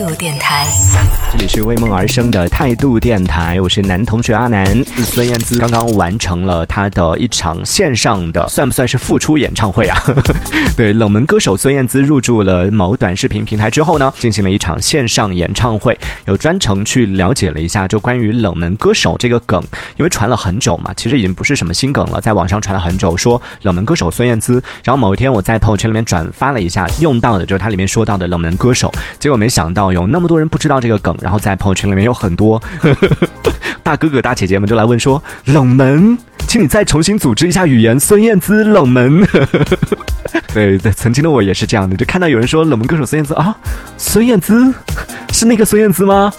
度电台，这里是为梦而生的态度电台，我是男同学阿南。孙燕姿刚刚完成了她的一场线上的，算不算是复出演唱会啊？对，冷门歌手孙燕姿入驻了某短视频平台之后呢，进行了一场线上演唱会。有专程去了解了一下，就关于冷门歌手这个梗，因为传了很久嘛，其实已经不是什么新梗了，在网上传了很久，说冷门歌手孙燕姿。然后某一天我在朋友圈里面转发了一下，用到的就是它里面说到的冷门歌手，结果没想到有那么多人不知道这个梗，然后在朋友圈里面有很多 大哥哥大姐姐们就来问说冷门，请你再重新组织一下语言，孙燕姿冷门。对对，曾经的我也是这样的，就看到有人说冷门歌手孙燕姿啊，孙燕姿是那个孙燕姿吗？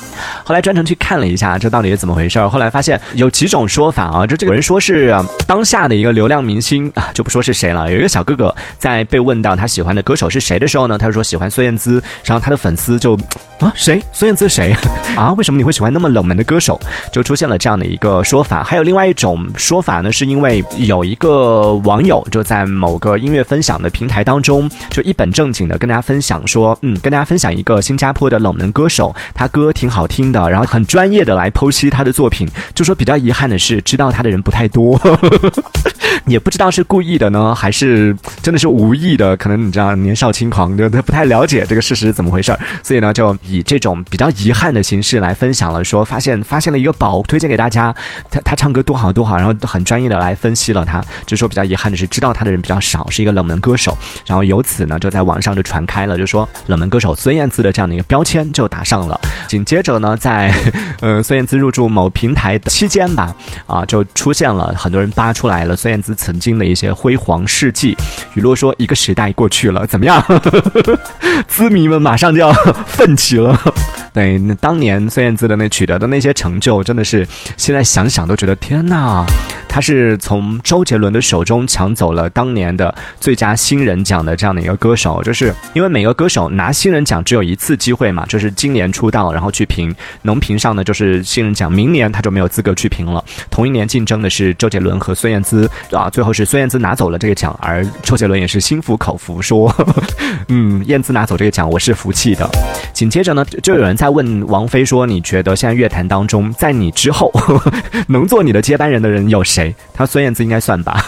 后来专程去看了一下，这到底是怎么回事儿？后来发现有几种说法啊，就这个人说是当下的一个流量明星啊，就不说是谁了。有一个小哥哥在被问到他喜欢的歌手是谁的时候呢，他就说喜欢孙燕姿，然后他的粉丝就啊谁？孙燕姿谁？啊？为什么你会喜欢那么冷门的歌手？就出现了这样的一个说法。还有另外一种说法呢，是因为有一个网友就在某个音乐分享的平台当中，就一本正经的跟大家分享说，嗯，跟大家分享一个新加坡的冷门歌手，他歌挺好听的，然后很专业的来剖析他的作品。就说比较遗憾的是，知道他的人不太多，也不知道是故意的呢，还是真的是无意的。可能你知道年少轻狂，就他不太了解这个事实怎么回事儿，所以呢，就以这种比较遗憾的形式来分享了，说发现发现了一个宝，推荐给大家。他他唱歌多好多好，然后很专业的来分析了他。就说比较遗憾的是，知道他的人比较少，是一个冷门歌手。然后由此呢，就在网上就传开了，就说冷门歌手孙燕姿的这样的一个标签就打上了。紧接着呢，在 呃孙燕姿入驻某平台的期间吧，啊，就出现了很多人扒出来了孙燕姿曾经的一些辉煌事迹。雨落说，一个时代过去了，怎么样？资迷们马上就要奋起了。对，那当年孙燕姿的那取得的那些成就，真的是现在想想都觉得天哪！她是从周杰伦的手中抢走了当年的最佳新人奖的这样的一个歌手，就是因为每个歌手拿新人奖只有一次机会嘛，就是今年出道然后去评，能评上的就是新人奖，明年他就没有资格去评了。同一年竞争的是周杰伦和孙燕姿啊，最后是孙燕姿拿走了这个奖，而周杰伦也是心服口服说，嗯，燕姿拿走这个奖我是服气的。紧接着呢，就有人他问王菲说，你觉得现在乐坛当中，在你之后 能做你的接班人的人有谁？他孙燕姿应该算吧，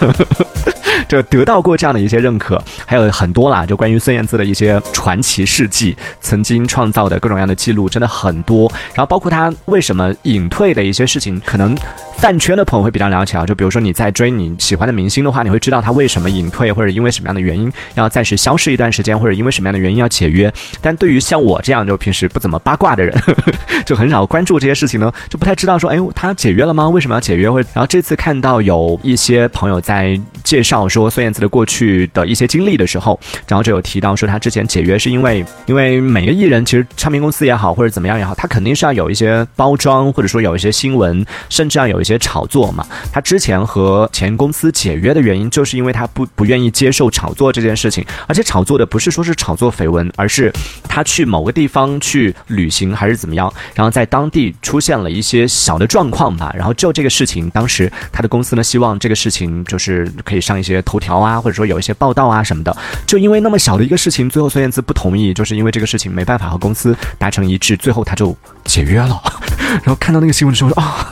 就得到过这样的一些认可，还有很多啦，就关于孙燕姿的一些传奇事迹，曾经创造的各种各样的记录真的很多，然后包括他为什么隐退的一些事情，可能饭圈的朋友会比较了解啊，就比如说你在追你喜欢的明星的话，你会知道他为什么隐退，或者因为什么样的原因要暂时消失一段时间，或者因为什么样的原因要解约。但对于像我这样就平时不怎么八卦的人，就很少关注这些事情呢，就不太知道说，哎，他解约了吗？为什么要解约？或者然后这次看到有一些朋友在介绍说孙燕姿的过去的一些经历的时候，然后就有提到说他之前解约是因为，因为每个艺人其实唱片公司也好或者怎么样也好，他肯定是要有一些包装，或者说有一些新闻，甚至要有一些炒作嘛。他之前和前公司解约的原因，就是因为他不不愿意接受炒作这件事情，而且炒作的不是说是炒作绯闻，而是他去某个地方去旅行还是怎么样，然后在当地出现了一些小的状况吧，然后就这个事情，当时他的公司呢希望这个事情就是可以上一些头条啊，或者说有一些报道啊什么的，就因为那么小的一个事情，最后孙燕姿不同意，就是因为这个事情没办法和公司达成一致，最后他就解约了。然后看到那个新闻的时候说啊，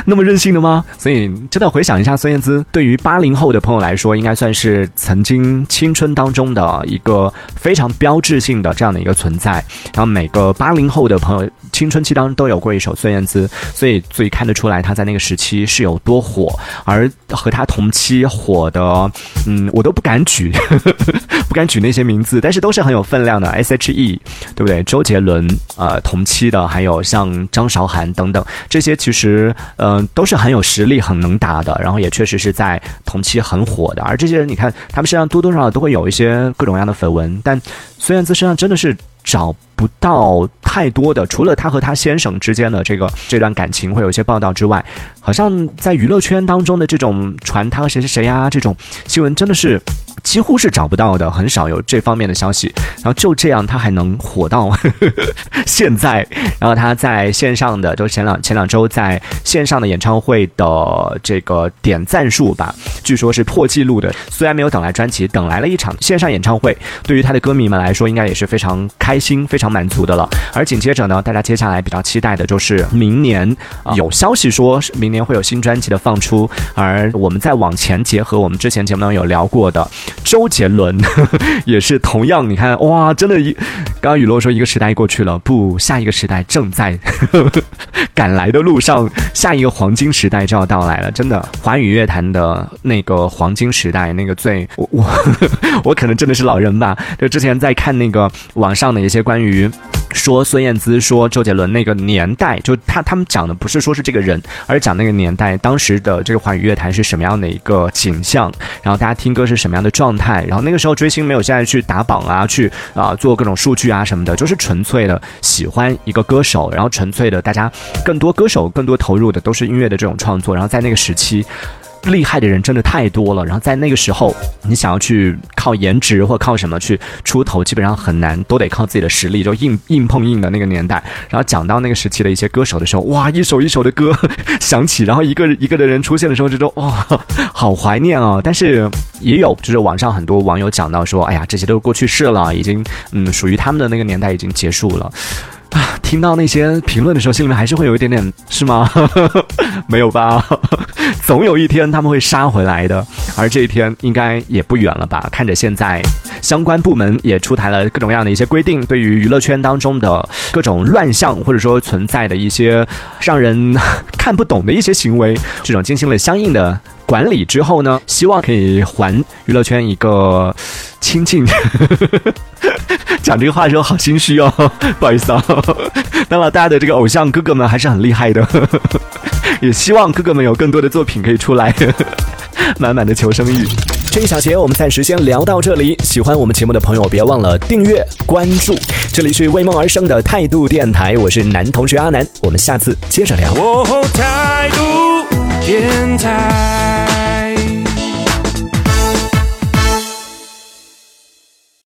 那么任性的吗？所以真的回想一下，孙燕姿对于八零后的朋友来说，应该算是曾经青春当中的一个非常标志性的这样的一个存在。然后每个八零后的朋友青春期当中都有过一首孙燕姿，所以所以看得出来她在那个时期是有多火。而和她同期火的，嗯，我都不敢举，不敢举那些名字，但是都是很有分量的。S.H.E，对不对？周杰伦，呃，同期的还有像张韶涵等等，这些其实，呃嗯，都是很有实力、很能打的，然后也确实是在同期很火的。而这些人，你看他们身上多多少少都会有一些各种各样的绯闻，但孙燕姿身上真的是找不到太多的，除了她和她先生之间的这个这段感情会有一些报道之外，好像在娱乐圈当中的这种传她和谁谁谁呀这种新闻真的是几乎是找不到的，很少有这方面的消息。然后就这样，他还能火到 现在。然后他在线上的，就是前两前两周在线上的演唱会的这个点赞数吧，据说是破纪录的。虽然没有等来专辑，等来了一场线上演唱会，对于他的歌迷们来说，应该也是非常开心、非常满足的了。而紧接着呢，大家接下来比较期待的就是明年，有消息说明年会有新专辑的放出。而我们再往前结合，我们之前节目当中有聊过的周杰伦，也是同样，你看哇，真的，一刚刚雨落说一个时代过去了，不，下一个时代正在 赶来的路上，下一个黄金时代就要到来了，真的，华语乐坛的那个黄金时代，那个最 我我我可能真的是老人吧，就之前在看那个网上的一些关于。说孙燕姿说周杰伦那个年代，就他他们讲的不是说是这个人，而是讲那个年代当时的这个华语乐坛是什么样的一个景象，然后大家听歌是什么样的状态，然后那个时候追星没有现在去打榜啊，去啊做各种数据啊什么的，就是纯粹的喜欢一个歌手，然后纯粹的大家更多歌手更多投入的都是音乐的这种创作，然后在那个时期。厉害的人真的太多了，然后在那个时候，你想要去靠颜值或靠什么去出头，基本上很难，都得靠自己的实力，就硬硬碰硬的那个年代。然后讲到那个时期的一些歌手的时候，哇，一首一首的歌响起，然后一个一个的人出现的时候，就说哇，好怀念啊！但是也有，就是网上很多网友讲到说，哎呀，这些都是过去式了，已经嗯，属于他们的那个年代已经结束了。啊，听到那些评论的时候，心里面还是会有一点点，是吗？没有吧？总有一天他们会杀回来的，而这一天应该也不远了吧？看着现在相关部门也出台了各种各样的一些规定，对于娱乐圈当中的各种乱象，或者说存在的一些让人 看不懂的一些行为，这种进行了相应的管理之后呢，希望可以还娱乐圈一个清净。讲这个话的时候好心虚哦，不好意思啊。那么，大家的这个偶像哥哥们还是很厉害的，也希望哥哥们有更多的作品可以出来，满满的求生欲。这一小节我们暂时先聊到这里。喜欢我们节目的朋友，别忘了订阅关注。这里是为梦而生的态度电台，我是男同学阿南，我们下次接着聊。态度 in time.